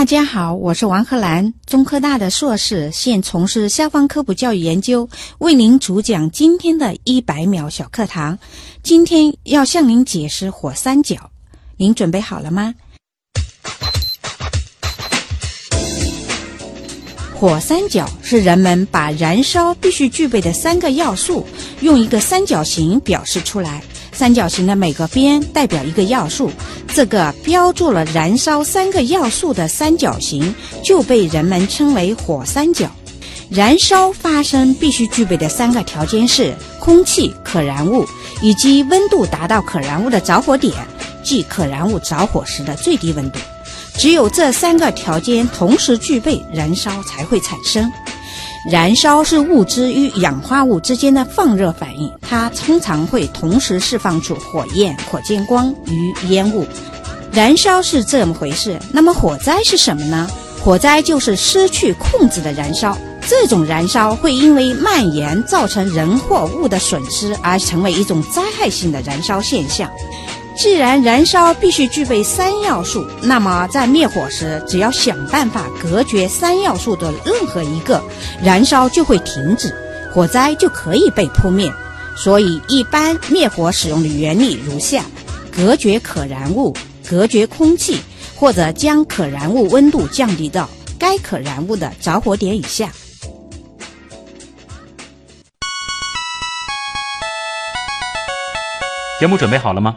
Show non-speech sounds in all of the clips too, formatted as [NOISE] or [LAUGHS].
大家好，我是王鹤兰，中科大的硕士，现从事消防科普教育研究，为您主讲今天的一百秒小课堂。今天要向您解释火三角，您准备好了吗？火三角是人们把燃烧必须具备的三个要素，用一个三角形表示出来。三角形的每个边代表一个要素，这个标注了燃烧三个要素的三角形就被人们称为火三角。燃烧发生必须具备的三个条件是空气、可燃物以及温度达到可燃物的着火点，即可燃物着火时的最低温度。只有这三个条件同时具备，燃烧才会产生。燃烧是物质与氧化物之间的放热反应，它通常会同时释放出火焰、可见光与烟雾。燃烧是这么回事。那么火灾是什么呢？火灾就是失去控制的燃烧。这种燃烧会因为蔓延造成人或物的损失，而成为一种灾害性的燃烧现象。既然燃烧必须具备三要素，那么在灭火时，只要想办法隔绝三要素的任何一个，燃烧就会停止，火灾就可以被扑灭。所以，一般灭火使用的原理如下：隔绝可燃物，隔绝空气，或者将可燃物温度降低到该可燃物的着火点以下。节目准备好了吗？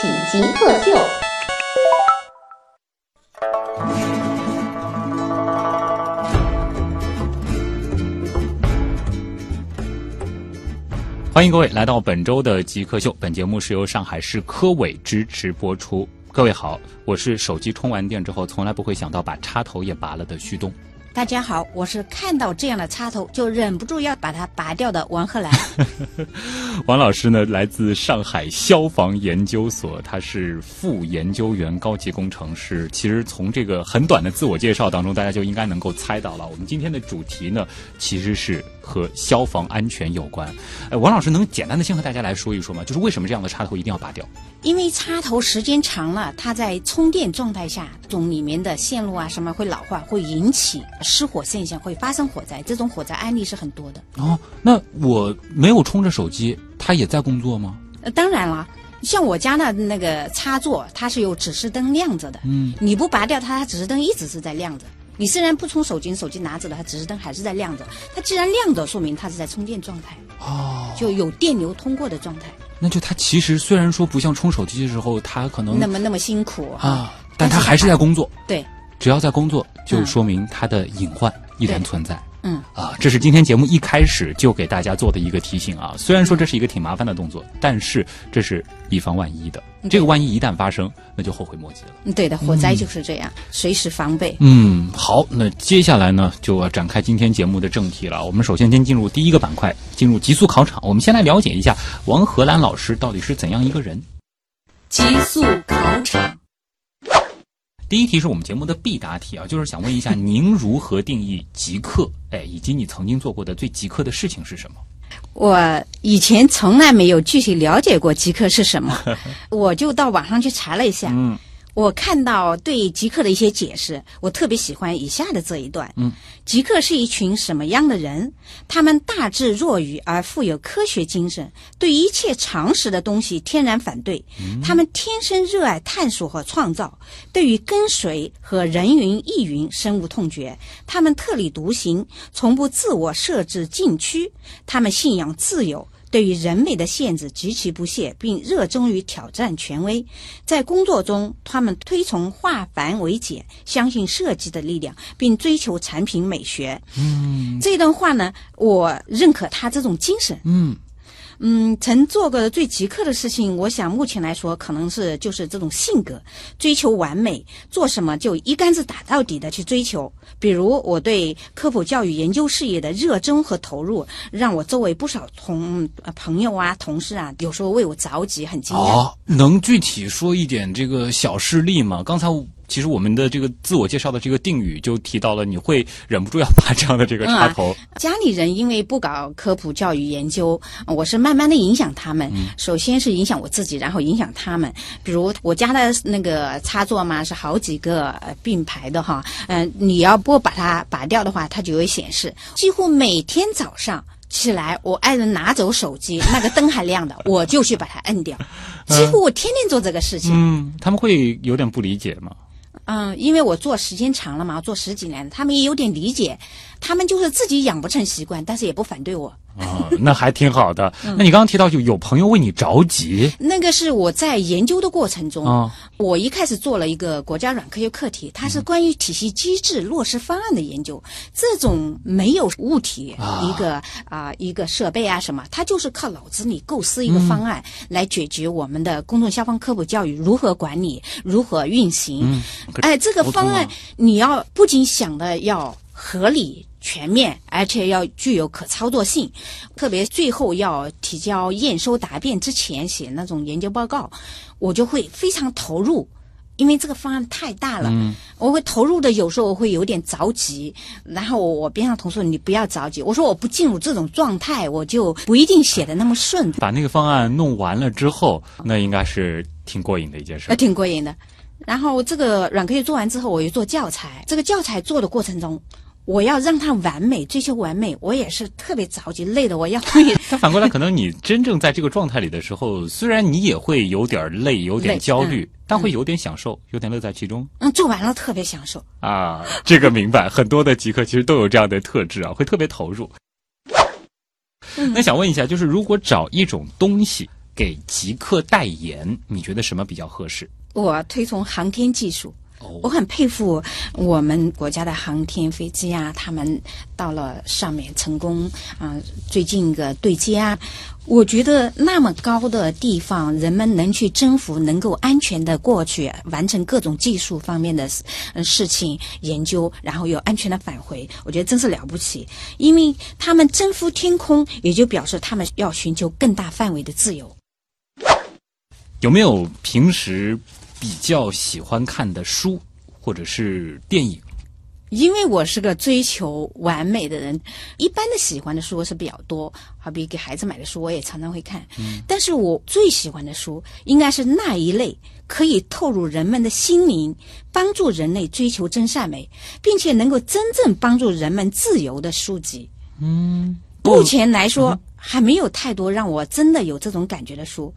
喜极客秀。欢迎各位来到本周的极客秀。本节目是由上海市科委支持播出。各位好，我是手机充完电之后从来不会想到把插头也拔了的旭东。大家好，我是看到这样的插头就忍不住要把它拔掉的王鹤兰。[LAUGHS] 王老师呢，来自上海消防研究所，他是副研究员、高级工程师。其实从这个很短的自我介绍当中，大家就应该能够猜到了。我们今天的主题呢，其实是和消防安全有关。呃，王老师能简单的先和大家来说一说吗？就是为什么这样的插头一定要拔掉？因为插头时间长了，它在充电状态下，总里面的线路啊什么会老化，会引起失火现象，会发生火灾。这种火灾案例是很多的。哦，那我没有充着手机，它也在工作吗？呃，当然了，像我家的那个插座，它是有指示灯亮着的。嗯，你不拔掉它，它指示灯一直是在亮着。你虽然不充手机，手机拿着了，它指示灯还是在亮着。它既然亮着，说明它是在充电状态。哦，就有电流通过的状态。那就它其实虽然说不像充手机的时候，它可能那么那么辛苦啊，但它还是在工作。对，只要在工作，就说明它的隐患依然存在。嗯啊，这是今天节目一开始就给大家做的一个提醒啊。虽然说这是一个挺麻烦的动作，但是这是以防万一的。这个万一一旦发生，那就后悔莫及了。对的，火灾就是这样，随时防备。嗯，好，那接下来呢，就要展开今天节目的正题了。我们首先先进入第一个板块，进入极速考场。我们先来了解一下王荷兰老师到底是怎样一个人。极速考场。第一题是我们节目的必答题啊，就是想问一下您如何定义极客？哎，以及你曾经做过的最极客的事情是什么？我以前从来没有具体了解过极客是什么，[LAUGHS] 我就到网上去查了一下。嗯。我看到对极客的一些解释，我特别喜欢以下的这一段。嗯，极客是一群什么样的人？他们大智若愚而富有科学精神，对一切常识的东西天然反对。他们天生热爱探索和创造，对于跟随和人云亦云深恶痛绝。他们特立独行，从不自我设置禁区。他们信仰自由。对于人为的限制极其不屑，并热衷于挑战权威。在工作中，他们推崇化繁为简，相信设计的力量，并追求产品美学。嗯，这段话呢，我认可他这种精神。嗯，嗯，曾做过的最极客的事情，我想目前来说，可能是就是这种性格，追求完美，做什么就一竿子打到底的去追求。比如我对科普教育研究事业的热衷和投入，让我周围不少同、朋友啊、同事啊，有时候为我着急，很惊讶。哦，能具体说一点这个小事例吗？刚才其实我们的这个自我介绍的这个定语就提到了，你会忍不住要拔这样的这个插头。家里人因为不搞科普教育研究，呃我是慢慢的影响他们。首先是影响我自己，然后影响他们。比如我家的那个插座嘛，是好几个呃并排的哈。嗯、你要不把它拔掉的话，它就会显示。几乎每天早上。起来，我爱人拿走手机，那个灯还亮的，我就去把它摁掉。[LAUGHS] 几乎我天天做这个事情。嗯，他们会有点不理解吗？嗯，因为我做时间长了嘛，做十几年，他们也有点理解，他们就是自己养不成习惯，但是也不反对我。啊，那还挺好的。[LAUGHS] 那你刚刚提到就有朋友为你着急那个是我在研究的过程中，啊，我一开始做了一个国家软科学课题，它是关于体系机制落实方案的研究。这种没有物体，啊一个啊、一个设备啊什么，它就是靠脑子里构思一个方案、来解决我们的公众消防科普教育如何管理、如何运行。哎，这个方案你要不仅想的要合理。全面，而且要具有可操作性，特别最后要提交验收答辩之前写那种研究报告，我就会非常投入，因为这个方案太大了，我会投入的，有时候我会有点着急，然后我边上同事你不要着急，我说我不进入这种状态，我就不一定写的那么顺，把那个方案弄完了之后，那应该是挺过瘾的一件事呃，。挺过瘾的。然后这个软科学做完之后，我又做教材，这个教材做的过程中。我要让它完美，追求完美，我也是特别着急，累的我要 [LAUGHS] 会但反过来，可能你真正在这个状态里的时候，虽然你也会有点累，有点焦虑，但会有点享受，有点乐在其中嗯，做完了特别享受。啊。这个明白，很多的极客其实都有这样的特质啊，会特别投入。那想问一下，就是如果找一种东西给极客代言，你觉得什么比较合适？我推崇航天技术，哦我很佩服我们国家的航天飞机啊，他们到了上面成功啊、最近一个对接啊，我觉得那么高的地方，人们能去征服，能够安全的过去，完成各种技术方面的呃事情研究，然后又安全的返回，我觉得真是了不起。因为他们征服天空，也就表示他们要寻求更大范围的自由。有没有平时比较喜欢看的书或者是电影？因为我是个追求完美的人，一般的喜欢的书是比较多，好比给孩子买的书我也常常会看。但是我最喜欢的书应该是那一类可以透入人们的心灵，帮助人类追求真善美，并且能够真正帮助人们自由的书籍。嗯，目前来说，还没有太多让我真的有这种感觉的书。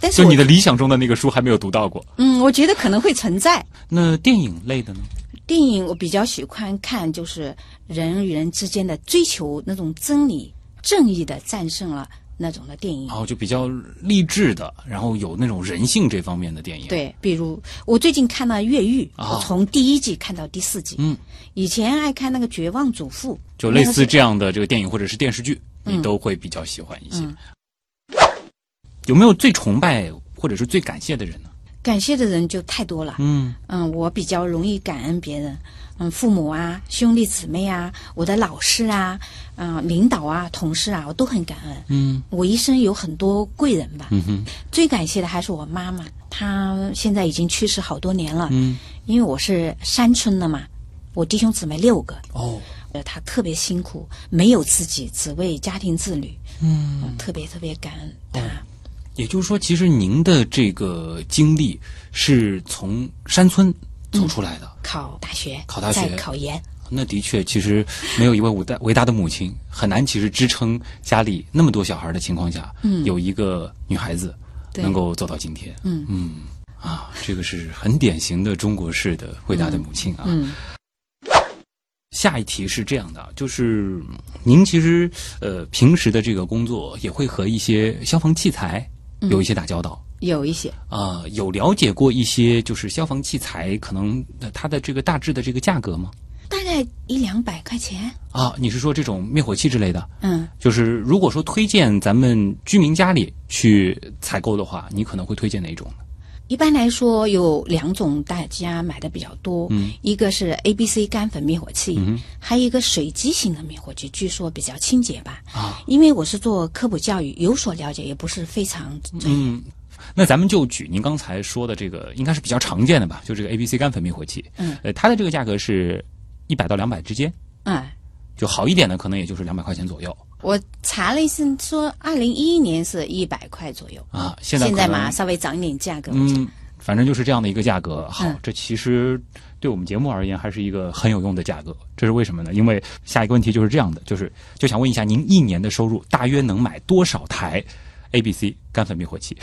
但是就你的理想中的那个书还没有读到过。嗯，我觉得可能会存在。那电影类的呢？电影我比较喜欢看，就是人与人之间的追求那种真理、正义的战胜了那种的电影。然后就比较励志的，然后有那种人性这方面的电影。，对，比如我最近看了《越狱》，啊我从第一季看到第四季。嗯，以前爱看那个《绝望主妇》，就类似这样的这个电影或者是电视剧，你嗯都会比较喜欢一些。嗯有没有最崇拜或者是最感谢的人呢？感谢的人就太多了。嗯，嗯，我比较容易感恩别人，嗯，父母啊、兄弟姊妹啊、我的老师啊、嗯、领导啊、同事啊，我都很感恩。嗯，我一生有很多贵人吧。嗯哼，最感谢的还是我妈妈，她现在已经去世好多年了。嗯，因为我是山村的嘛，我弟兄姊妹六个，哦，呃，她特别辛苦，没有自己，只为家庭自律。嗯，我特别特别感恩她。也就是说，其实您的这个经历是从山村走出来的。考大学，考大学考研，那的确，其实没有一位伟大伟大的母亲，很难其实支撑家里那么多小孩的情况下，嗯有一个女孩子能够走到今天。嗯嗯啊，这个是很典型的中国式的伟大的母亲啊。嗯下一题是这样的，就是您其实呃平时的这个工作也会和一些消防器材有一些打交道。有一些啊、有了解过一些就是消防器材可能呃它的这个大致的这个价格吗？大概一两百块钱。啊，你是说这种灭火器之类的？嗯，就是如果说推荐咱们居民家里去采购的话，你可能会推荐哪种呢？一般来说有两种大家买的比较多，嗯一个是 A B C 干粉灭火器，嗯还有一个水基型的灭火器，据说比较清洁吧。啊，因为我是做科普教育，有所了解，也不是非常专业。嗯，那咱们就举您刚才说的这个，应该是比较常见的吧？就这个 A B C 干粉灭火器，嗯，呃，它的这个价格是一百到两百之间，嗯，就好一点的可能也就是两百块钱左右我查了一下，说二零一一年是一百块左右，啊。现在现在嘛稍微涨一点价格。嗯，反正就是这样的一个价格。好，嗯这其实对我们节目而言还是一个很有用的价格。这是为什么呢？因为下一个问题就是这样的，就是就想问一下，您一年的收入大约能买多少台 A、B、C 干粉灭火器？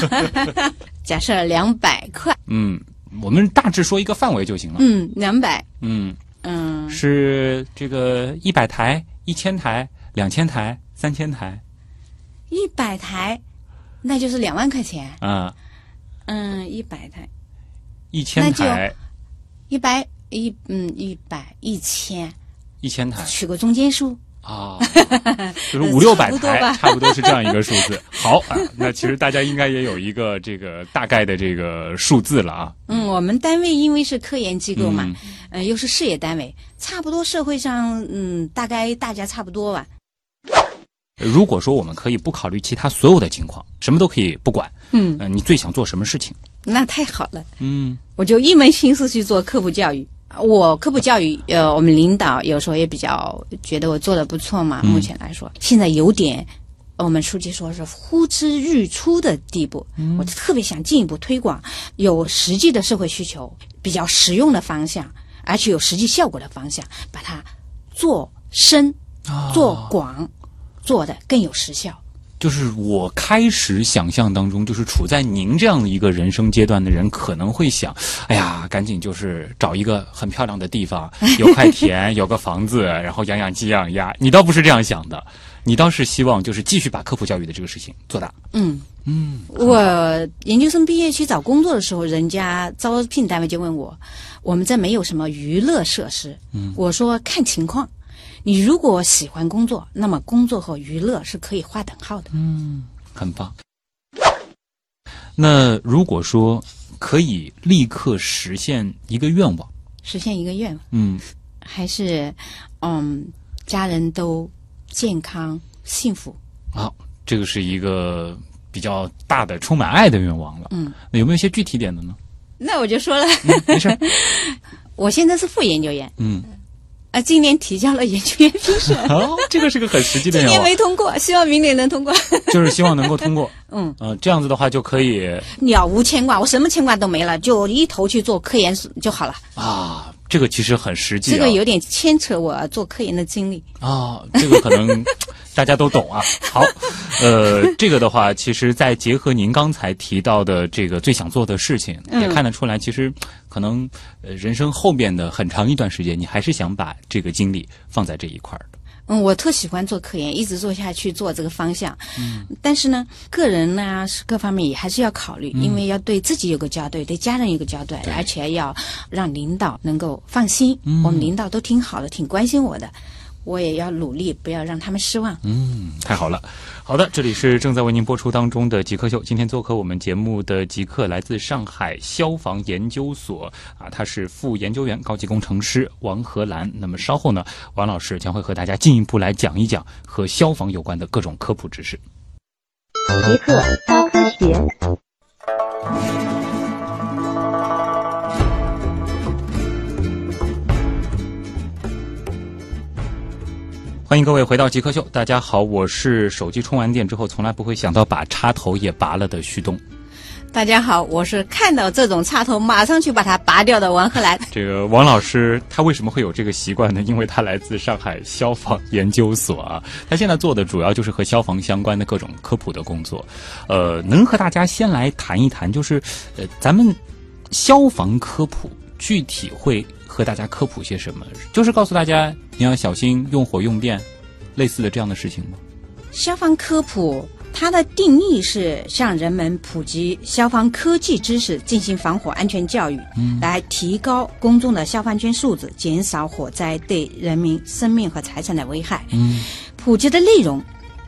[LAUGHS] 假设两百块，嗯，我们大致说一个范围就行了。嗯，两百，嗯，嗯，是这个一百台、一千台、两千台、三千台。一百台，那就是两万块钱。啊，嗯，一百台，一千那就台、一百一嗯一百一千，一千台。取个中间数。啊，[LAUGHS] 就是五六百台，差不多吧。[LAUGHS] 差不多是这样一个数字。好啊，那其实大家应该也有一个这个大概的这个数字了啊。嗯，我们单位因为是科研机构嘛，嗯。呃，又是事业单位，差不多社会上，嗯，大概大家差不多吧。如果说我们可以不考虑其他所有的情况，什么都可以不管，嗯，呃，你最想做什么事情？那太好了，嗯我就一门心思去做科普教育。我科普教育，呃，我们领导有时候也比较觉得我做的不错嘛。嗯目前来说，现在有点，我们书记说是呼之欲出的地步，我就特别想进一步推广，有实际的社会需求，比较实用的方向，而且有实际效果的方向，把它做深、啊做广，做的更有实效。就是我开始想象当中，就是处在您这样的一个人生阶段的人，可能会想，哎呀，赶紧就是找一个很漂亮的地方，有块田，[LAUGHS] 有个房子，然后养养鸡养鸭。你倒不是这样想的，你倒是希望就是继续把科普教育的这个事情做大。嗯，嗯，我研究生毕业去找工作的时候，人家招聘单位就问我，我们这没有什么娱乐设施。嗯，我说看情况，你如果喜欢工作，那么工作和娱乐是可以划等号的。嗯很棒。那如果说可以立刻实现一个愿望，实现一个愿望，嗯，还是嗯，家人都健康幸福。好，这个是一个比较大的、充满爱的愿望了。嗯，那有没有一些具体点的呢？那我就说了，嗯，没事。[LAUGHS] 我现在是副研究员，嗯，啊，今年提交了研究员评审，[LAUGHS] 哦，这个是个很实际的今年，没通过，希望明年能通过。[LAUGHS] 就是希望能够通过。嗯，呃，这样子的话就可以了无牵挂，我什么牵挂都没了，就一头去做科研就好了。啊，这个其实很实际、啊。这个有点牵扯我做科研的经历。啊，这个可能 [LAUGHS] 大家都懂啊。好，呃，[LAUGHS] 这个的话，其实再结合您刚才提到的这个最想做的事情，嗯也看得出来，其实可能呃人生后面的很长一段时间，你还是想把这个精力放在这一块儿的。嗯，我特喜欢做科研，一直做下去做这个方向。嗯，但是呢，个人呢是各方面也还是要考虑，因为要对自己有个交代，对家人有个交代，而且要让领导能够放心。我们领导都挺好的，挺关心我的，我也要努力，不要让他们失望。嗯，太好了。好的，这里是正在为您播出当中的极客秀。今天做客我们节目的极客来自上海消防研究所啊，他是副研究员、高级工程师王荷兰。那么稍后呢，王老师将会和大家进一步来讲一讲和消防有关的各种科普知识。极客高科学。欢迎各位回到极客秀，大家好，我是手机充完电之后从来不会想到把插头也拔了的旭东。大家好，我是看到这种插头马上去把它拔掉的王鹤兰。这个王老师他为什么会有这个习惯呢？因为他来自上海消防研究所啊，他现在做的主要就是和消防相关的各种科普的工作。呃，能和大家先来谈一谈，就是呃，咱们消防科普具体会和大家科普些什么？就是告诉大家你要小心用火用电，类似的这样的事情吗？消防科普它的定义是向人们普及消防科技知识，进行防火安全教育，来提高公众的消防安全素质，减少火灾对人民生命和财产的危害。嗯，普及的内容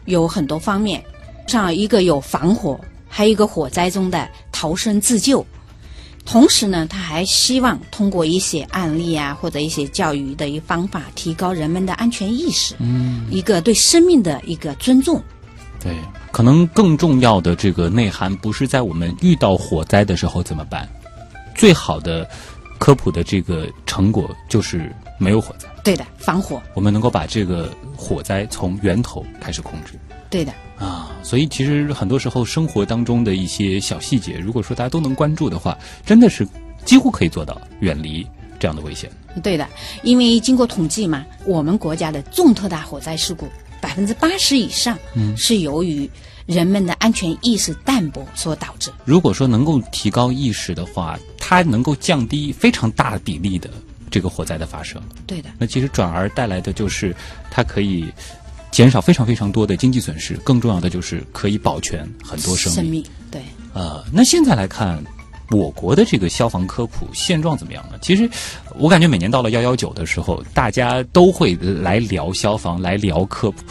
有很多方面，像一个有防火，还有一个火灾中的逃生自救。同时呢，他还希望通过一些案例啊，或者一些教育的一方法，提高人们的安全意识，嗯，一个对生命的一个尊重。对，可能更重要的这个内涵不是在我们遇到火灾的时候怎么办，最好的科普的这个成果就是没有火灾，对的，防火，我们能够把这个火灾从源头开始控制。对的，啊，所以其实很多时候生活当中的一些小细节，如果说大家都能关注的话，真的是几乎可以做到远离这样的危险。对的。因为经过统计嘛，我们国家的重特大火灾事故百分之八十以上，嗯是由于人们的安全意识淡薄所导致。如果说能够提高意识的话，它能够降低非常大比例的这个火灾的发生。对的，那其实转而带来的就是它可以减少非常非常多的经济损失，更重要的就是可以保全很多生命。生命，对。呃，那现在来看，我国的这个消防科普现状怎么样呢？其实，我感觉每年到了幺幺九的时候，大家都会来聊消防，来聊科普，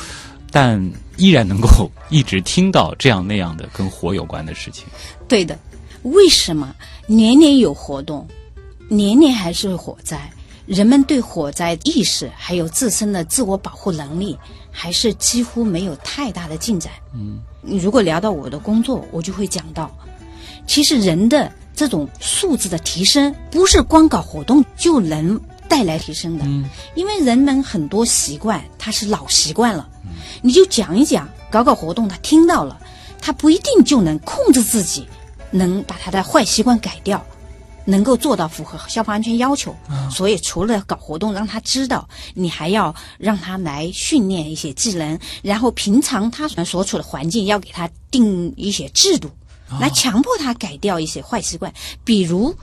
但依然能够一直听到这样那样的跟火有关的事情。对的，为什么年年有活动，年年还是火灾？人们对火灾意识还有自身的自我保护能力，还是几乎没有太大的进展。嗯，如果聊到我的工作，我就会讲到，其实人的这种素质的提升，不是光搞活动就能带来提升的。嗯，因为人们很多习惯，他是老习惯了，你就讲一讲，搞搞活动，他听到了，他不一定就能控制自己，能把他的坏习惯改掉，能够做到符合消防安全要求。所以除了搞活动让他知道，你还要让他来训练一些技能，然后平常他所处的环境要给他定一些制度，来强迫他改掉一些坏习惯，比如。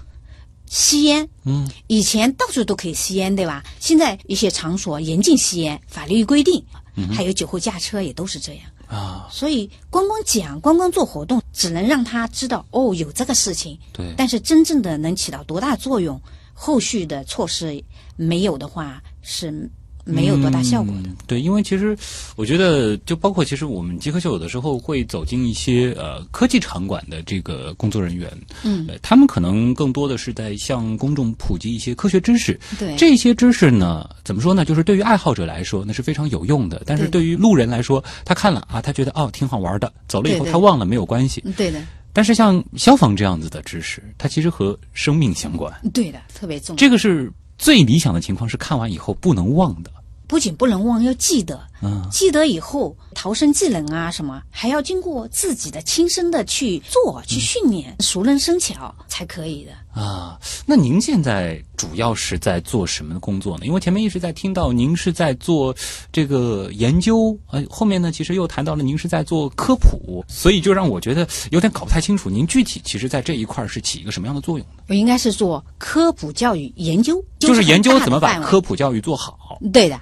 吸烟，嗯，以前到处都可以吸烟，对吧？现在一些场所严禁吸烟，法律规定，还有酒后驾车也都是这样。啊，所以光光讲，光光做活动，只能让他知道哦有这个事情，对。但是真正的能起到多大作用，后续的措施没有的话是没有多大效果的。嗯对，因为其实我觉得，就包括其实我们极客秀有的时候会走进一些呃科技场馆的这个工作人员，嗯，呃他们可能更多的是在向公众普及一些科学知识。对，这些知识呢，怎么说呢？就是对于爱好者来说，那是非常有用的；但是对对于路人来说，他看了啊，他觉得哦挺好玩的，走了以后他忘了没有关系。嗯对的，但是像消防这样子的知识，它其实和生命相关。对的，特别重要。这个是最理想的情况，是看完以后不能忘的。不仅不能忘，要记得。嗯，记得以后逃生技能啊什么，还要经过自己的亲身的去做、去训练，熟能生巧才可以的。啊，那您现在主要是在做什么工作呢？因为前面一直在听到您是在做这个研究，呃，后面呢其实又谈到了您是在做科普，所以就让我觉得有点搞不太清楚，您具体其实在这一块儿是起一个什么样的作用呢？我应该是做科普教育研究，就是研究怎么把科普教育做好。对的，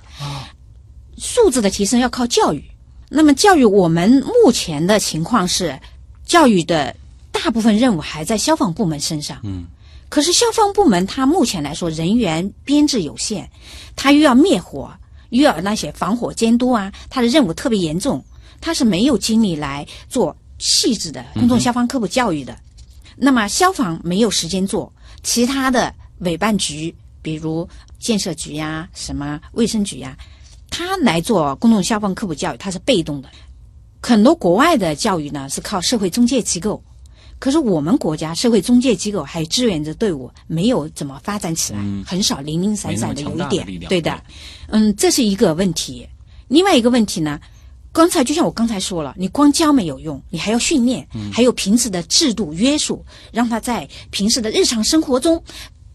素质的提升要靠教育。那么教育，我们目前的情况是，教育的大部分任务还在消防部门身上。嗯，可是消防部门它目前来说人员编制有限，它又要灭火，又要那些防火监督啊，它的任务特别严重，它是没有精力来做细致的公众消防科普教育的。那么消防没有时间做，其他的委办局，比如建设局呀、什么卫生局呀、他来做公众消防科普教育，他是被动的。很多国外的教育呢是靠社会中介机构，可是我们国家社会中介机构还有志愿者队伍没有怎么发展起来，嗯。很少零零散散的有一点对的，嗯，这是一个问题。另外一个问题呢，刚才就像我刚才说了，你光教没有用，你还要训练，还有平时的制度约束，让他在平时的日常生活中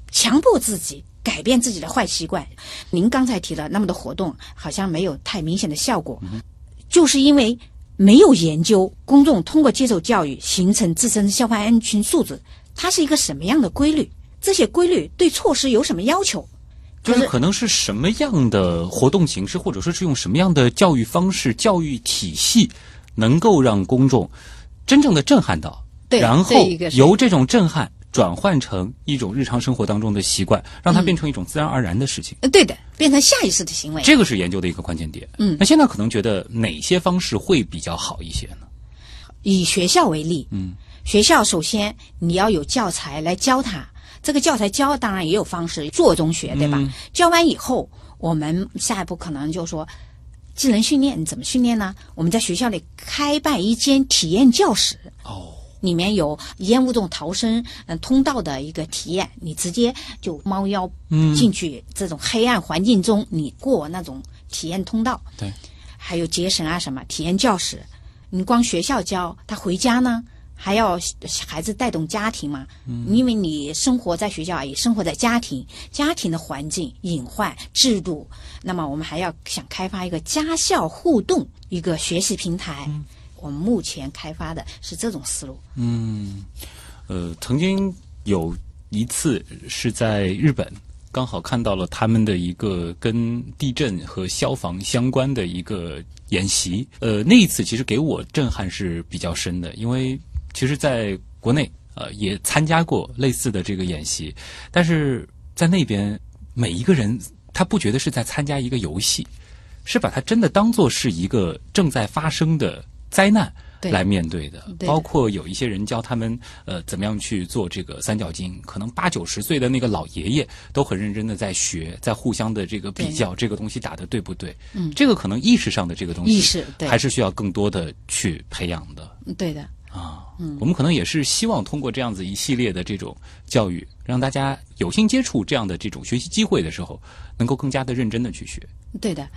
强迫自己改变自己的坏习惯。您刚才提了那么多活动，好像没有太明显的效果，就是因为没有研究公众通过接受教育形成自身消防安全素质，它是一个什么样的规律？这些规律对措施有什么要求？就是可能是什么样的活动形式，或者说是用什么样的教育方式、教育体系能够让公众真正的震撼到，对然后由这种震撼转换成一种日常生活当中的习惯，让嗯它变成一种自然而然的事情。呃，对的，变成下意识的行为。这个是研究的一个关键点。嗯那现在可能觉得哪些方式会比较好一些呢？以学校为例，嗯，学校首先你要有教材来教他，这个教材教当然也有方式，做中学，对吧？嗯教完以后，我们下一步可能就说。技能训练你怎么训练呢？我们在学校里开办一间体验教室，哦，里面有烟雾中逃生嗯通道的一个体验，你直接就猫腰嗯进去这种黑暗环境中，你过那种体验通道，对，还有节省啊什么体验教室，你光学校教，他回家呢？还要孩子带动家庭嘛，嗯、因为你生活在学校也生活在家庭，家庭的环境隐患制度，那么我们还要想开发一个家校互动一个学习平台。我们目前开发的是这种思路。嗯，呃，曾经有一次是在日本，刚好看到了他们的一个跟地震和消防相关的一个演习。呃，那一次其实给我震撼是比较深的，因为其实在国内呃也参加过类似的这个演习，但是在那边每一个人他不觉得是在参加一个游戏，是把它真的当做是一个正在发生的灾难。来面对的，包括有一些人教他们呃怎么样去做这个三角巾，可能八九十岁的那个老爷爷都很认真的在学，在互相的这个比较，这个东西打的对不对？嗯这个可能意识上的这个东西，意识对还是需要更多的去培养的嗯对的，啊。嗯，我们可能也是希望通过这样子一系列的这种教育，让大家有幸接触这样的这种学习机会的时候，能够更加的认真的去学。对的。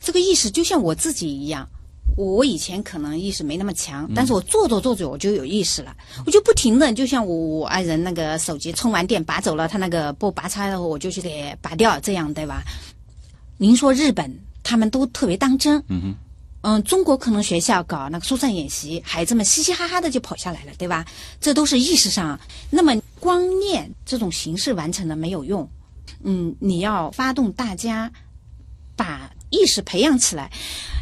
这个意识就像我自己一样，我以前可能意识没那么强，但是我做着做着我就有意识了，我就不停的，就像我我爱人那个手机充完电拔走了，他那个不拔插的，我就去给拔掉，这样对吧？您说日本他们都特别当真，嗯哼，嗯，中国可能学校搞那个疏散演习，孩子们嘻嘻哈哈的就跑下来了，对吧？这都是意识上。那么光念这种形式完成了没有用，嗯，你要发动大家把意识培养起来。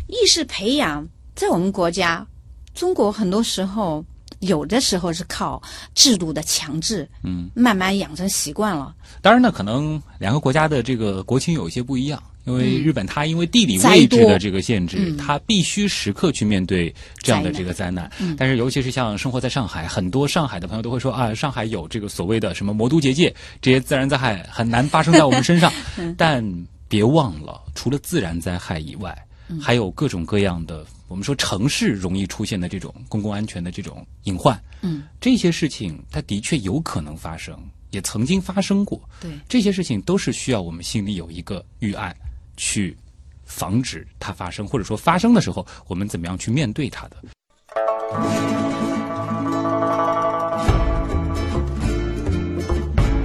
意识培养在我们国家，中国很多时候有的时候是靠制度的强制，嗯，慢慢养成习惯了。当然呢，可能两个国家的这个国情有一些不一样。因为日本它因为地理位置的这个限制，嗯它必须时刻去面对这样的这个灾难。嗯但是尤其是像生活在上海，很多上海的朋友都会说啊，上海有这个所谓的什么魔都结界，这些自然灾害很难发生在我们身上。[LAUGHS] 嗯但别忘了，除了自然灾害以外，嗯还有各种各样的我们说城市容易出现的这种公共安全的这种隐患。嗯，这些事情它的确有可能发生，也曾经发生过。对，这些事情都是需要我们心里有一个预案，去防止它发生，或者说发生的时候，我们怎么样去面对它的。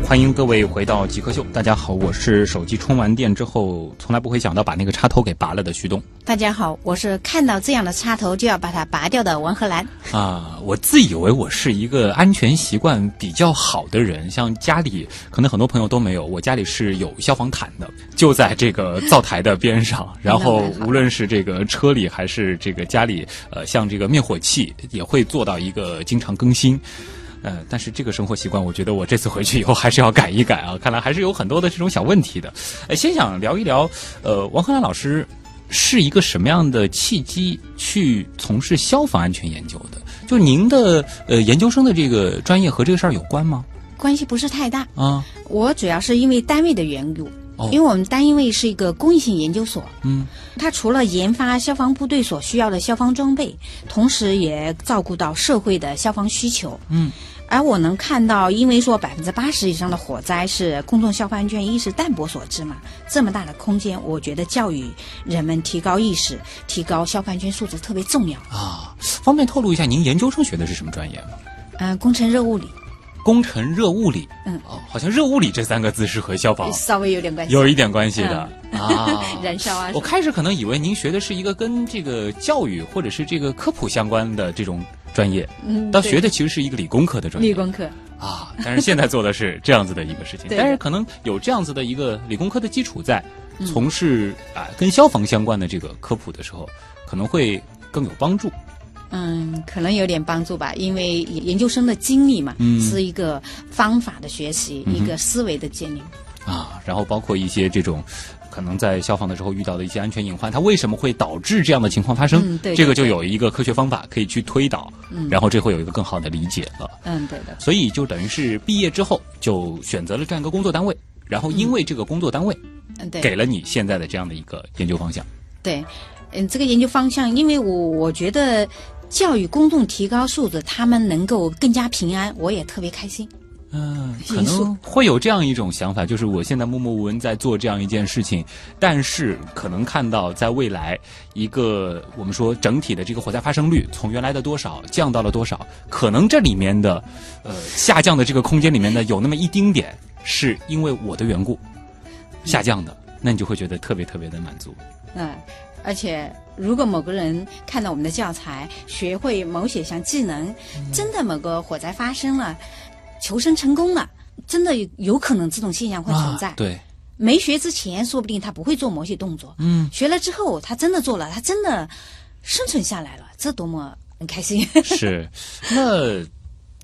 欢迎各位回到极客秀，大家好，我是手机充完电之后从来不会想到把那个插头给拔了的徐东大家好，我是看到这样的插头就要把它拔掉的王鹤兰。啊。我自以为我是一个安全习惯比较好的人，像家里可能很多朋友都没有，我家里是有消防毯的，就在这个灶台的边上。然后 [LAUGHS] 无论是这个车里还是这个家里，呃，像这个灭火器也会做到一个经常更新。呃，但是这个生活习惯，我觉得我这次回去以后还是要改一改啊。看来还是有很多的这种小问题的。呃，先想聊一聊，呃，王鹤兰老师是一个什么样的契机去从事消防安全研究的？就您的呃研究生的这个专业和这个事儿有关吗？关系不是太大，啊，我主要是因为单位的缘故，哦因为我们单位是一个公益性研究所，嗯，它除了研发消防部队所需要的消防装备，同时也照顾到社会的消防需求，嗯。而我能看到，因为说百分之八十以上的火灾是公众消防安全意识淡薄所致嘛，这么大的空间，我觉得教育人们提高意识、提高消防安全素质特别重要。啊，方便透露一下您研究生学的是什么专业吗？嗯、工程热物理工程热物理。嗯哦，好像热物理这三个字是和消防稍微有点关系，有一点关系的、啊。[LAUGHS] 燃烧啊我开始可能以为您学的是一个跟这个教育或者是这个科普相关的这种专业，嗯对到学的其实是一个理工科的专业。理工科。啊，但是现在做的是这样子的一个事情，[LAUGHS] 但是可能有这样子的一个理工科的基础在，嗯从事啊跟消防相关的这个科普的时候，可能会更有帮助。嗯，可能有点帮助吧，因为研究生的经历嘛，嗯是一个方法的学习，嗯一个思维的建立。啊，然后包括一些这种。可能在消防的时候遇到的一些安全隐患，它为什么会导致这样的情况发生？嗯对对这个就有一个科学方法可以去推导，嗯然后这会有一个更好的理解了。嗯，对的。所以就等于是毕业之后就选择了这样一个工作单位，然后因为这个工作单位嗯，对。给了你现在的这样的一个研究方向。对，嗯，这个研究方向，因为我我觉得教育公众提高素质，他们能够更加平安，我也特别开心。嗯，可能会有这样一种想法，就是我现在默默无闻在做这样一件事情，但是可能看到在未来一个我们说整体的这个火灾发生率从原来的多少降到了多少，可能这里面的呃下降的这个空间里面呢有那么一丁点是因为我的缘故。下降的，那你就会觉得特别特别的满足。嗯，而且如果某个人看到我们的教材，学会某些项技能，真的某个火灾发生了，求生成功了，真的有可能这种现象会存在。啊、对，没学之前，说不定他不会做某些动作。嗯，学了之后，他真的做了，他真的生存下来了，这多么很开心！是，那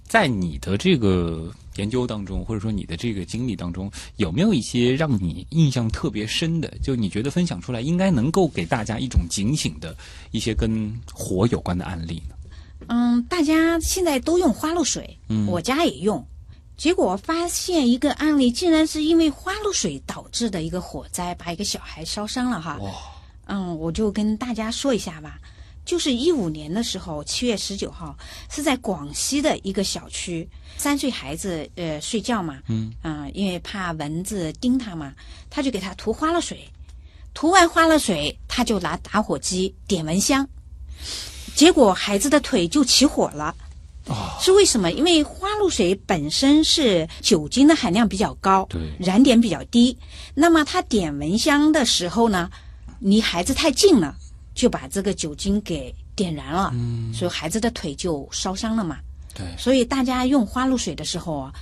在你的这个研究当中，或者说你的这个经历当中，有没有一些让你印象特别深的？就你觉得分享出来应该能够给大家一种警醒的一些跟火有关的案例呢？嗯，大家现在都用花露水，嗯我家也用。结果发现一个案例，竟然是因为花露水导致的一个火灾，把一个小孩烧伤了哈。哇，嗯，我就跟大家说一下吧。就是一五年的时候，七月十九号，是在广西的一个小区，三岁孩子呃睡觉嘛，嗯啊、因为怕蚊子叮他嘛，他就给他涂花露水，涂完花露水，他就拿打火机点蚊香，结果孩子的腿就起火了。是为什么？因为花露水本身是酒精的含量比较高，对燃点比较低。那么他点蚊香的时候呢，离孩子太近了，就把这个酒精给点燃了，嗯，所以孩子的腿就烧伤了嘛。对，所以大家用花露水的时候啊，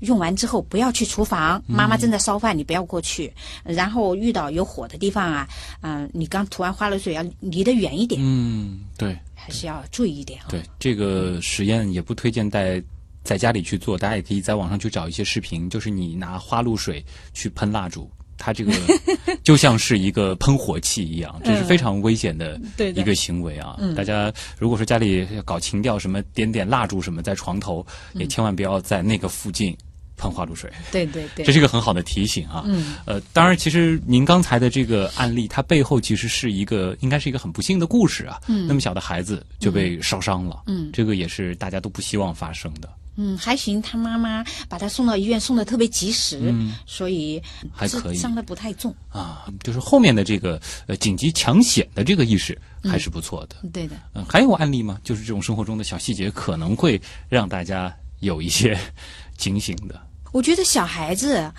用完之后不要去厨房，妈妈正在烧饭，你不要过去。然后遇到有火的地方啊，嗯、你刚涂完花露水要离得远一点，嗯，对。还是要注意一点啊。对这个实验也不推荐在在家里去做，大家也可以在网上去找一些视频，就是你拿花露水去喷蜡烛。它这个 [LAUGHS] 就像是一个喷火器一样，这是非常危险的一个行为啊！大家如果说家里搞情调，什么点点蜡烛什么在床头，也千万不要在那个附近喷花露水。对对对，这是一个很好的提醒啊。嗯，呃，当然，其实您刚才的这个案例，它背后其实是一个，应该是一个很不幸的故事啊。嗯那么小的孩子就被烧伤了。嗯这个也是大家都不希望发生的。嗯，还行，他妈妈把他送到医院，送的特别及时，嗯所以还可以伤的不太重。啊，就是后面的这个呃紧急抢险的这个意识还是不错的。对的，嗯、还有案例吗？就是这种生活中的小细节，可能会让大家有一些 [LAUGHS] 警醒的。我觉得小孩子，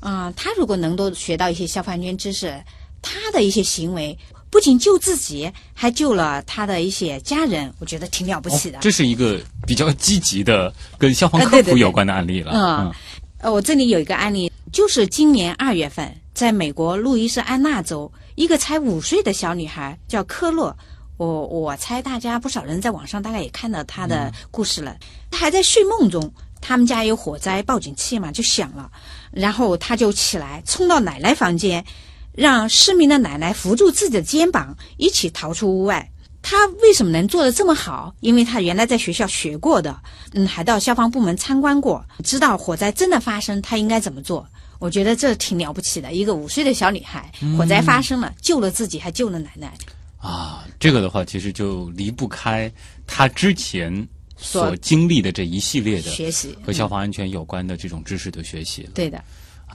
啊、他如果能够学到一些消防安全知识，他的一些行为不仅救自己，还救了他的一些家人，我觉得挺了不起的。哦这是一个比较积极的跟消防科普有关的案例了。嗯呃，我这里有一个案例，就是今年二月份，在美国路易斯安那州，一个才五岁的小女孩叫科洛。我我猜大家不少人在网上大概也看到她的故事了。她还在睡梦中，他们家有火灾，报警器嘛就响了，然后他就起来冲到奶奶房间，让失明的奶奶扶住自己的肩膀，一起逃出屋外。他为什么能做得这么好？因为他原来在学校学过的，嗯，还到消防部门参观过，知道火灾真的发生，他应该怎么做。我觉得这挺了不起的，一个五岁的小女孩，火灾发生了，救了自己，还救了奶奶。啊，这个的话，其实就离不开他之前所所经历的这一系列的学习和消防安全有关的这种知识的学习了。对的，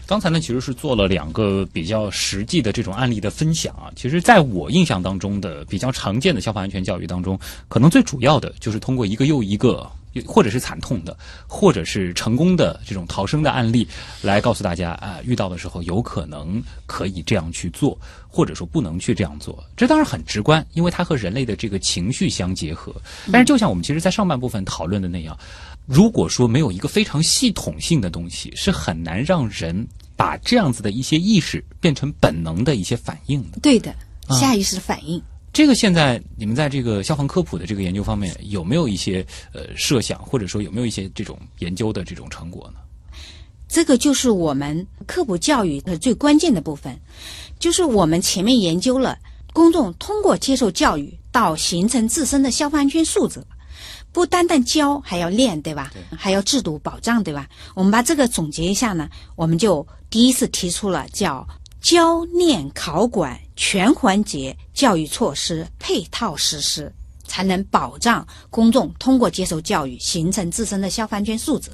刚才呢，其实是做了两个比较实际的这种案例的分享啊。其实，在我印象当中的比较常见的消防安全教育当中，可能最主要的就是通过一个又一个，或者是惨痛的，或者是成功的这种逃生的案例，来告诉大家啊、遇到的时候有可能可以这样去做，或者说不能去这样做。这当然很直观，因为它和人类的这个情绪相结合。但是，就像我们其实在上半部分讨论的那样。如果说没有一个非常系统性的东西，是很难让人把这样子的一些意识变成本能的一些反应的。对的，啊下意识的反应。这个现在你们在这个消防科普的这个研究方面有没有一些呃设想，或者说有没有一些这种研究的这种成果呢？这个就是我们科普教育的最关键的部分，就是我们前面研究了公众通过接受教育到形成自身的消防安全素质，不单单教还要练，对吧？还要制度保障，对吧？我们把这个总结一下呢，我们就第一次提出了叫教练考管全环节教育措施配套实施，才能保障公众通过接受教育形成自身的消防安全素质。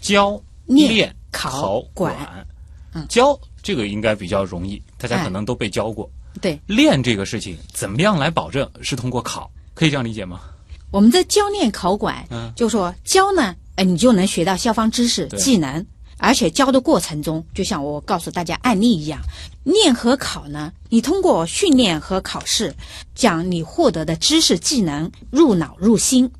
教练练考考管嗯，教这个应该比较容易，大家哎可能都被教过。对，练这个事情怎么样来保证是通过考，可以这样理解吗？我们的教练考管，嗯就说教呢，呃，你就能学到消防知识、技能，而且教的过程中，就像我告诉大家案例一样，练和考呢，你通过训练和考试，将你获得的知识、技能入脑入心，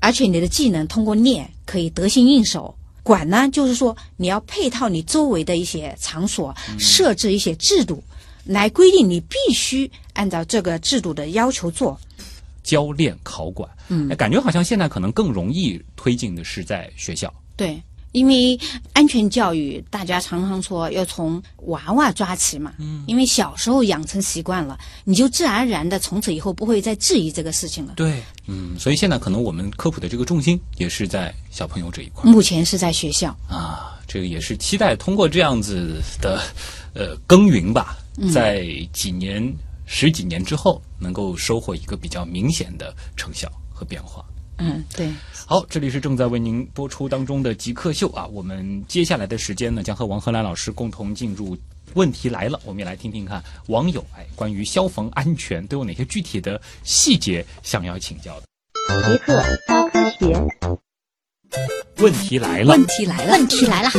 而且你的技能通过练可以得心应手。管呢，就是说你要配套你周围的一些场所，设置一些制度，来规定你必须按照这个制度的要求做。教练考管，嗯，感觉好像现在可能更容易推进的是在学校。对，因为安全教育，大家常常说要从娃娃抓起嘛。嗯。因为小时候养成习惯了，你就自然而然的从此以后不会再质疑这个事情了。对，嗯，所以现在可能我们科普的这个重心也是在小朋友这一块。目前是在学校。啊，这个也是期待通过这样子的呃耕耘吧，在几年、十几年之后，能够收获一个比较明显的成效和变化。嗯，对。好，这里是正在为您播出当中的极客秀啊，我们接下来的时间呢，将和王荷兰老师共同进入。问题来了，我们也来听听看网友哎关于消防安全都有哪些具体的细节想要请教的。极客高科学，问题来了，问题来了，问题来了，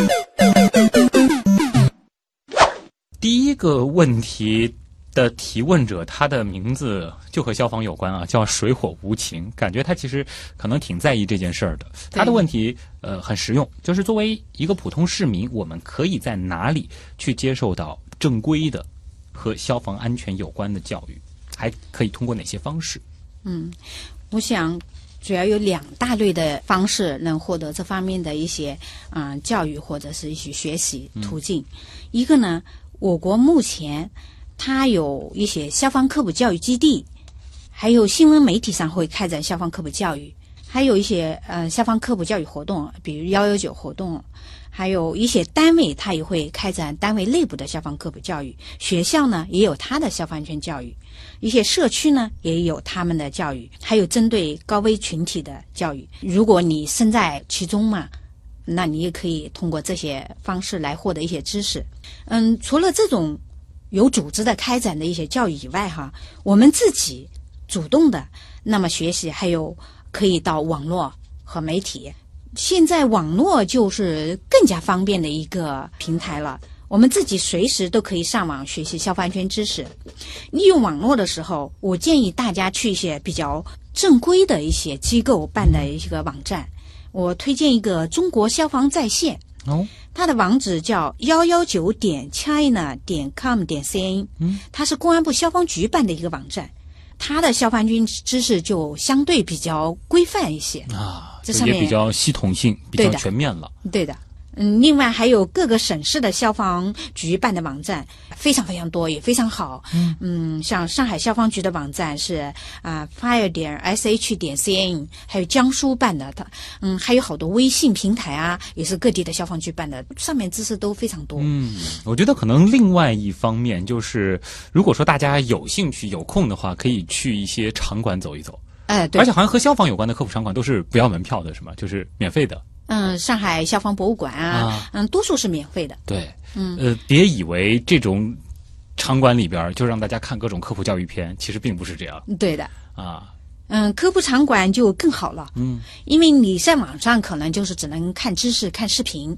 第一个问题的提问者，他的名字就和消防有关啊，叫水火无情。感觉他其实可能挺在意这件事儿的。他的问题呃很实用，就是作为一个普通市民，我们可以在哪里去接受到正规的和消防安全有关的教育？还可以通过哪些方式？嗯我想主要有两大类的方式能获得这方面的一些嗯、呃教育或者是一些学习途径。一个呢，我国目前它有一些消防科普教育基地，还有新闻媒体上会开展消防科普教育，还有一些呃消防科普教育活动，比如幺幺九活动。还有一些单位，它也会开展单位内部的消防科普教育；学校呢，也有它的消防安全教育；一些社区呢，也有他们的教育，还有针对高危群体的教育。如果你身在其中嘛，那你也可以通过这些方式来获得一些知识。嗯，除了这种有组织的开展的一些教育以外，哈，我们自己主动的那么学习，还有可以到网络和媒体。现在网络就是更加方便的一个平台了。我们自己随时都可以上网学习消防安全知识。利用网络的时候，我建议大家去一些比较正规的一些机构办的一个网站。我推荐一个中国消防在线，哦，它的网址叫幺幺九点 china 点 com 点 cn，嗯，它是公安部消防局办的一个网站，它的消防军知识就相对比较规范一些。啊，这上面也比较系统性，比较全面了。对的，嗯，另外还有各个省市的消防局办的网站非常非常多，也非常好。嗯嗯像上海消防局的网站是啊、fire 点 sh 点 cn，还有江苏办的，它嗯还有好多微信平台啊，也是各地的消防局办的，上面知识都非常多。嗯，我觉得可能另外一方面就是，如果说大家有兴趣、有空的话，可以去一些场馆走一走。哎、对而且，好像和消防有关的科普场馆都是不要门票的，是吗？就是免费的。嗯，上海消防博物馆啊，啊嗯，多数是免费的。对，嗯，呃，别以为这种场馆里边就让大家看各种科普教育片，其实并不是这样对的。啊。嗯，科普场馆就更好了，嗯，因为你在网上可能就是只能看知识、看视频，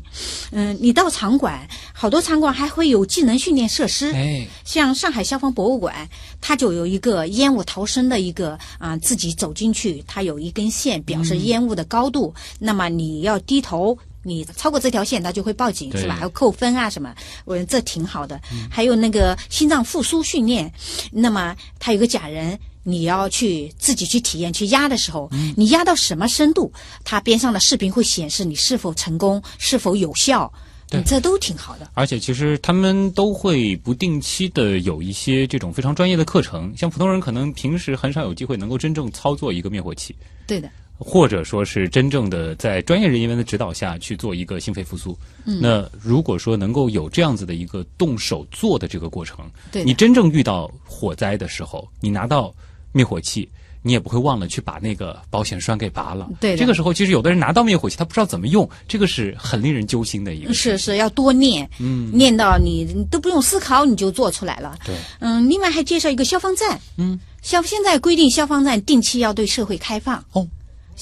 嗯，你到场馆，好多场馆还会有技能训练设施，哎，像上海消防博物馆，它就有一个烟雾逃生的一个啊、自己走进去，它有一根线表示烟雾的高度，那么你要低头。你超过这条线，它就会报警，是吧？还有扣分啊什么，我觉得这挺好的。还有那个心脏复苏训练，那么它有个假人，你要去自己去体验去压的时候，你压到什么深度，它边上的视频会显示你是否成功，是否有效，对。嗯这都挺好的。而且其实他们都会不定期的有一些这种非常专业的课程，像普通人可能平时很少有机会能够真正操作一个灭火器，对的，或者说是真正的在专业人员的指导下去做一个心肺复苏。那如果说能够有这样子的一个动手做的这个过程，对你真正遇到火灾的时候，你拿到灭火器。你也不会忘了去把那个保险栓给拔了。对这个时候其实有的人拿到灭火器，他不知道怎么用，这个是很令人揪心的一个。是是要多念，嗯，念到你你都不用思考你就做出来了。对，嗯，另外还介绍一个消防站，嗯，消现在规定消防站定期要对社会开放。哦，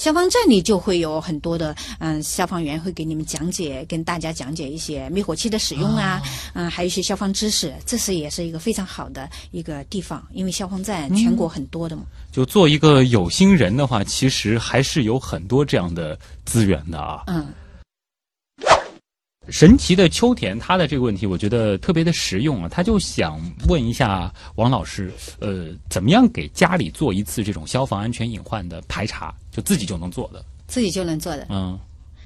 消防站里就会有很多的嗯，消防员会给你们讲解，跟大家讲解一些灭火器的使用啊，嗯，还有一些消防知识，这是也是一个非常好的一个地方，因为消防站全国很多的嘛。就做一个有心人的话，其实还是有很多这样的资源的啊。嗯，神奇的秋田，他的这个问题，我觉得特别的实用啊。他就想问一下王老师，呃，怎么样给家里做一次这种消防安全隐患的排查，就自己就能做的？自己就能做的。嗯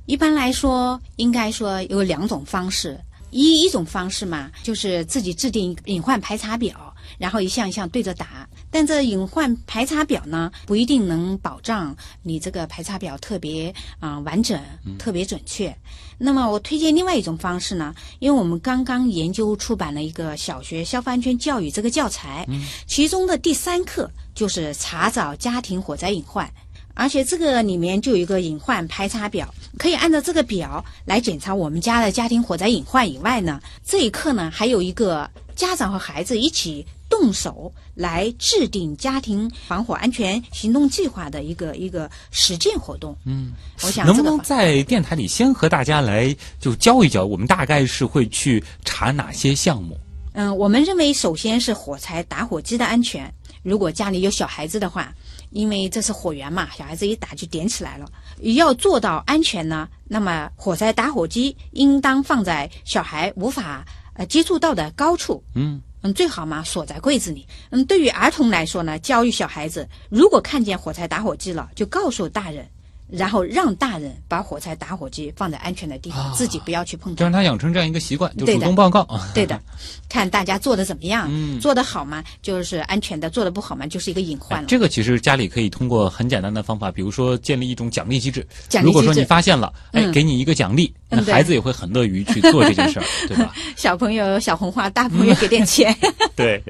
一般来说，应该说有两种方式。一一种方式嘛，就是自己制定隐患排查表，然后一项一项对着打。但这隐患排查表呢，不一定能保障你这个排查表特别啊、完整、特别准确。那么我推荐另外一种方式呢，因为我们刚刚研究出版了一个小学消防安全教育这个教材，其中的第三课就是查找家庭火灾隐患。而且这个里面就有一个隐患排查表，可以按照这个表来检查我们家的家庭火灾隐患以外呢，这一课呢还有一个家长和孩子一起动手来制定家庭防火安全行动计划的一个一个实践活动。嗯，我想能不能这个在电台里先和大家来就教一教，我们大概是会去查哪些项目？嗯，我们认为首先是火柴打火机的安全。如果家里有小孩子的话，因为这是火源嘛，小孩子一打就点起来了。要做到安全呢，那么火柴打火机应当放在小孩无法呃接触到的高处。嗯嗯，最好嘛锁在柜子里。嗯，对于儿童来说呢，教育小孩子，如果看见火柴打火机了，就告诉大人，然后让大人把火柴打火机放在安全的地方，啊自己不要去碰它就让。他养成这样一个习惯，就主动报告。[LAUGHS] 对的，看大家做的怎么样，嗯做的好嘛，就是安全的；做的不好嘛，就是一个隐患了。这个其实家里可以通过很简单的方法，比如说建立一种奖励机制。奖励机制如果说你发现了，哎，嗯给你一个奖励，那孩子也会很乐于去做这件事儿，[LAUGHS] 对吧？小朋友小红花，大朋友给点钱。[LAUGHS] 对，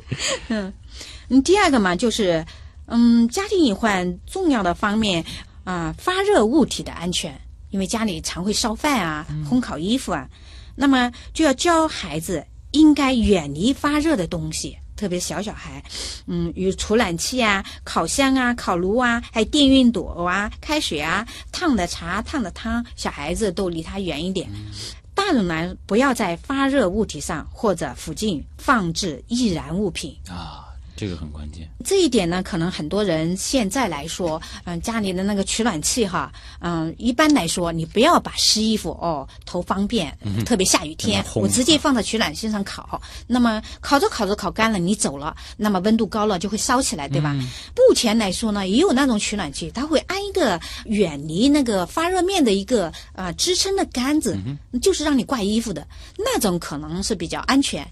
嗯，第二个嘛，就是嗯，家庭隐患重要的方面啊、发热物体的安全，因为家里常会烧饭啊、烘烤衣服啊，那么就要教孩子应该远离发热的东西。特别小小孩，嗯，与除暖器啊、烤箱啊、烤炉啊，还有电熨斗啊、开水啊、烫的茶、烫的汤，小孩子都离它远一点。大人呢，不要在发热物体上或者附近放置易燃物品。啊，这个很关键。这一点呢，可能很多人现在来说，嗯、家里的那个取暖器哈，嗯、一般来说，你不要把湿衣服哦投方便，特别下雨天我直接放在取暖器上烤。那么烤着烤着烤干了，你走了，那么温度高了就会烧起来，对吧？目前来说呢，也有那种取暖器，它会安一个远离那个发热面的一个呃支撑的杆子，就是让你挂衣服的那种，可能是比较安全。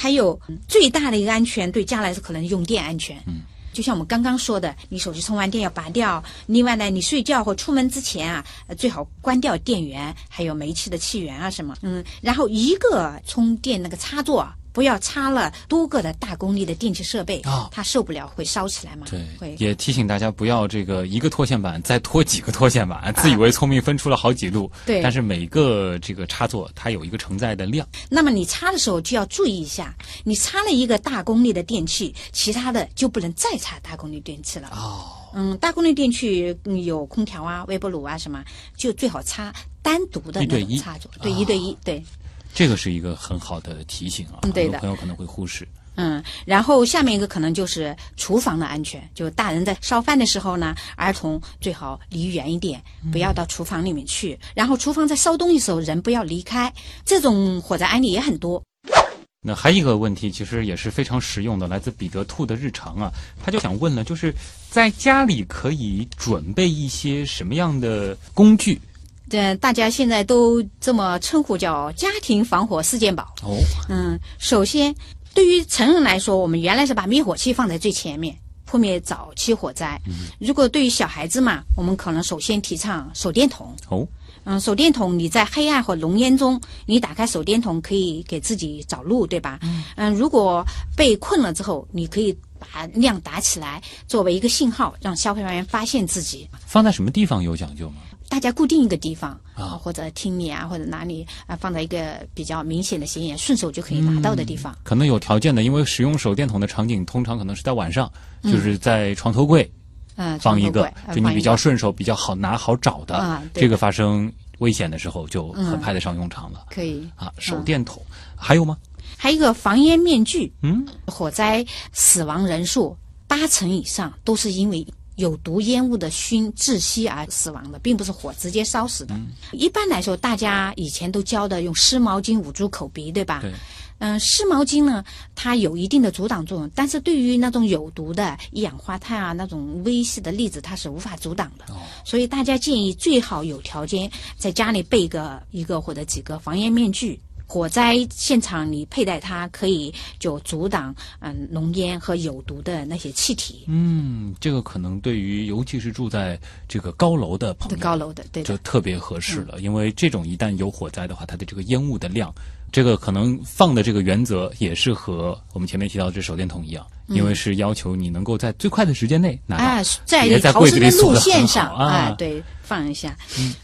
还有嗯最大的一个安全，对家来说可能用电安全。嗯，就像我们刚刚说的，你手机充完电要拔掉。另外呢，你睡觉或出门之前啊，呃最好关掉电源，还有煤气的气源啊什么。嗯，然后一个充电那个插座啊。不要插了多个的大功率的电器设备，啊它受不了会烧起来嘛。对，会也提醒大家不要这个一个拖线板再拖几个拖线板，[LAUGHS] 自以为聪明分出了好几路。对但是每个这个插座它有一个承载的量。那么你插的时候就要注意一下，你插了一个大功率的电器，其他的就不能再插大功率电器了。哦，嗯，大功率电器嗯有空调啊、微波炉啊什么，就最好插单独的那一对一种插座，对，啊一对一，对。这个是一个很好的提醒啊，嗯对的很多朋友可能会忽视。嗯，然后下面一个可能就是厨房的安全，就大人在烧饭的时候呢，儿童最好离远一点，不要到厨房里面去。然后厨房在烧东西的时候，人不要离开。这种火灾案例也很多。那还有一个问题，其实也是非常实用的，来自彼得兔的日常啊，他就想问了，就是在家里可以准备一些什么样的工具？这大家现在都这么称呼叫家庭防火四件宝。哦，嗯，首先对于成人来说，我们原来是把灭火器放在最前面，扑灭早期火灾。嗯如果对于小孩子嘛，我们可能首先提倡手电筒。哦，嗯，手电筒你在黑暗或浓烟中，你打开手电筒可以给自己找路，对吧？嗯，如果被困了之后，你可以把亮打起来，作为一个信号，让消防员发现自己。放在什么地方有讲究吗？大家固定一个地方啊或者厅里啊，或者哪里啊，放在一个比较明显的显眼、顺手就可以拿到的地方。可能有条件的，因为使用手电筒的场景通常可能是在晚上，就是在床头柜嗯，放一个就你比较顺手、比较好拿、好找的。啊这个发生危险的时候就很嗯派得上用场了。可以。啊，手电筒、还有吗？还有一个防烟面具，嗯，火灾死亡人数八成以上都是因为有毒烟雾的熏窒息而死亡的，并不是火直接烧死的。嗯一般来说，大家以前都教的用湿毛巾捂住口鼻，对吧？对。嗯，湿毛巾呢，它有一定的阻挡作用，但是对于那种有毒的一氧化碳啊那种微细的粒子，它是无法阻挡的。哦所以大家建议最好有条件在家里备个一个或者几个防烟面具。火灾现场你佩戴它，可以就阻挡嗯浓烟和有毒的那些气体。嗯，这个可能对于尤其是住在这个高楼的朋友，对高楼的，对的，就特别合适了，因为这种一旦有火灾的话，它的这个烟雾的量，这个可能放的这个原则也是和我们前面提到的这手电筒一样，因为是要求你能够在最快的时间内拿到，哎，在别在逃生的柜子里锁路线上，好啊哎，对，放一下。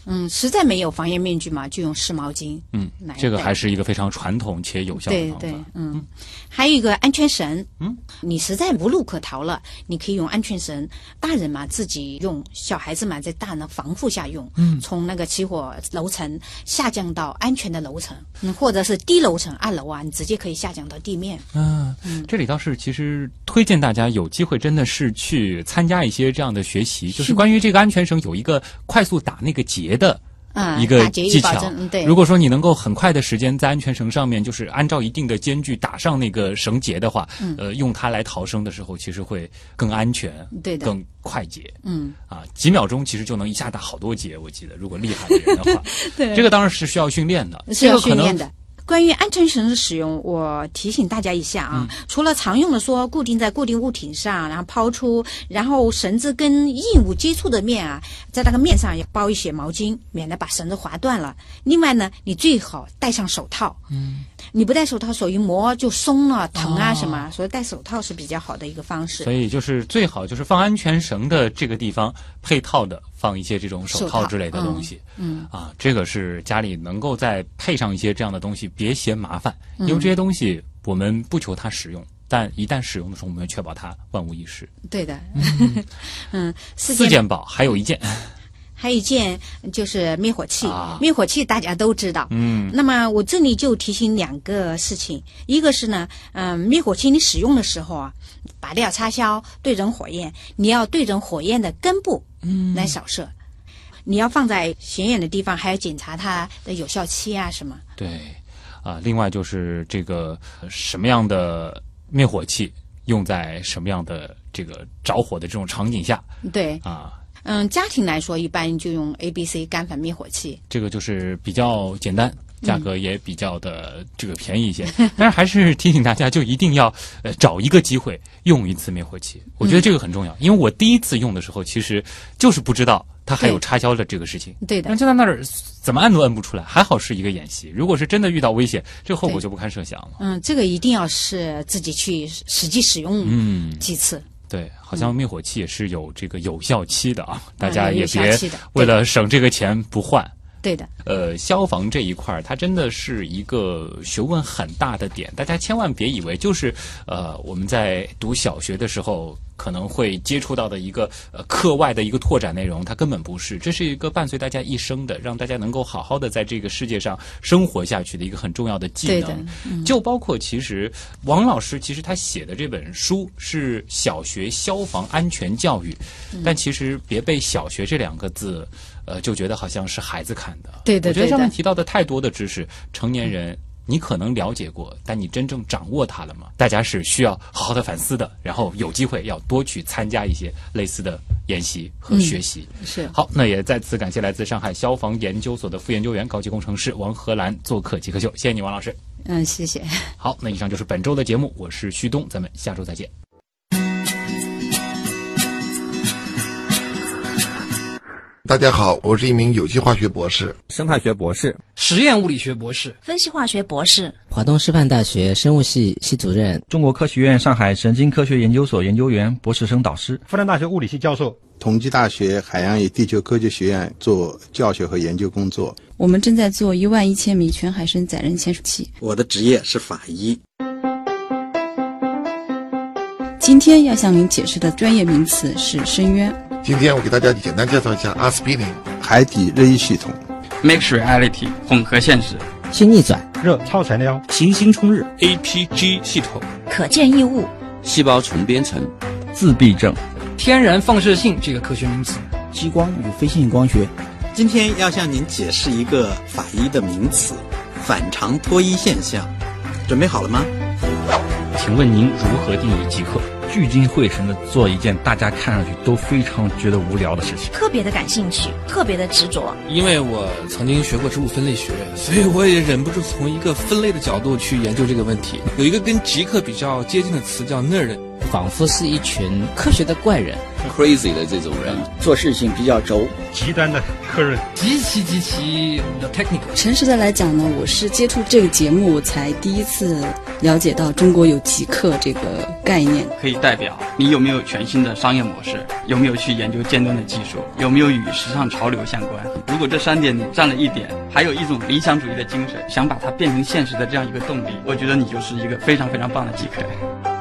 嗯实在没有防烟面具嘛，就用湿毛巾。嗯来，这个还是一个非常传统且有效的方法。对对，嗯，还有一个安全绳，嗯，你实在无路可逃了，你可以用安全绳。大人嘛自己用，小孩子嘛在大人防护下用，嗯，从那个起火楼层下降到安全的楼层，嗯，或者是低楼层二楼啊，你直接可以下降到地面。嗯，这里倒是其实推荐大家有机会真的是去参加一些这样的学习，就是关于这个安全绳有一个快速打那个结的。啊，一个技巧，嗯，对，如果说你能够很快的时间在安全绳上面，就是按照一定的间距打上那个绳结的话，嗯呃，用它来逃生的时候，其实会更安全，对的更快捷。嗯，啊，几秒钟其实就能一下打好多结，我记得，如果厉害的人的话，[LAUGHS] 对这个当然是需要训练的，是要这个可能训练的。关于安全绳的使用，我提醒大家一下啊，除了常用的说固定在固定物体上，然后抛出，然后绳子跟硬物接触的面啊，在那个面上要包一些毛巾，免得把绳子划断了。另外呢，你最好戴上手套，嗯，你不戴手套，手一磨就松了，疼啊什么，所以戴手套是比较好的一个方式。所。以就是最好就是放安全绳的这个地方配套的放一些这种手手套套之类的东西，嗯啊，这个是家里能够再配上一些这样的东西，别嫌麻烦，嗯。因为这些东西我们不求它使用，但一旦使用的时候，我们要确保它万无一失。对的，嗯，[LAUGHS] 四件宝还有一件，[LAUGHS] 还有一件就是灭火器，啊。灭火器大家都知道。嗯，那么我这里就提醒两个事情，一个是呢，嗯、灭火器你使用的时候啊，拔掉插销，对准火焰，你要对准火焰的根部，嗯，来扫射。你要放在显眼的地方，还要检查它的有效期啊什么。对，啊，另外就是这个呃什么样的灭火器用在什么样的这个着火的这种场景下。对，啊，嗯，家庭来说一般就用 A、B、C 干粉灭火器。这个就是比较简单。嗯价格也比较的这个便宜一些，但是还是提醒大家，就一定要呃找一个机会用一次灭火器。我觉得这个很重要，因为我第一次用的时候，其实就是不知道它还有插销的这个事情。对的那，就在那儿怎么按都按不出来，还好是一个演习。如果是真的遇到危险，这个后果就不堪设想了。嗯，这个一定要是自己去实际使用嗯，几次。对，好像灭火器也是有这个有效期的啊，大家也别为了省这个钱不换。对的，呃，消防这一块儿，它真的是一个学问很大的点，大家千万别以为就是呃我们在读小学的时候可能会接触到的一个呃课外的一个拓展内容，它根本不是，这是一个伴随大家一生的，让大家能够好好的在这个世界上生活下去的一个很重要的技对能。的就包括其实王老师其实他写的这本书是小学消防安全教育，嗯。但其实别被“小学”这两个字，呃，就觉得好像是孩子看的。对的我觉得上面提到的太多的知识，成年人你可能了解过，但你真正掌握它了吗？大家是需要好好的反思的，然后有机会要多去参加一些类似的研习和学习。是好，那也再次感谢来自上海消防研究所的副研究员、高级工程师王荷兰做客极客秀，谢谢你，王老师。嗯，谢谢。好，那以上就是本周的节目，我是旭东，咱们下周再见。大家好，我是一名有机化学博士。生态学博士，实验物理学博士，分析化学博士，华东师范大学生物系系主任，中国科学院上海神经科学研究所研究员、博士生导师，复旦大学物理系教授，同济大学海洋与地球科学学院做教学和研究工作。我们正在做一万一千米全海深载人潜水器。我的职业是法医。今天要向您解释的专业名词是深渊。今天我给大家简单介绍一下 RSPinning 海底热一系统，Mixed Reality 混合现实，新逆转热超材料，行星冲日。APG 系统，可见异物，细胞重编程，自闭症，天然放射性这个科学名词，激光与非线性光学。今天要向您解释一个法医的名词——反常脱衣现象，准备好了吗？请问您如何定义极客？聚精会神的做一件大家看上去都非常觉得无聊的事情，特别的感兴趣，特别的执着。因为我曾经学过植物分类学，所以我也忍不住从一个分类的角度去研究这个问题。有一个跟极客比较接近的词叫 nerd，仿佛是一群科学的怪人，crazy 的这种人，做事情比较轴，极端的客人，极其极其的 technical。诚实的来讲呢，我是接触这个节目才第一次了解到中国有极客这个概念，可以代表你有没有全新的商业模式，有没有去研究尖端的技术，有没有与时尚潮流相关。如果这三点你占了一点，还有一种理想主义的精神，想把它变成现实的这样一个动力，我觉得你就是一个非常非常棒的极客。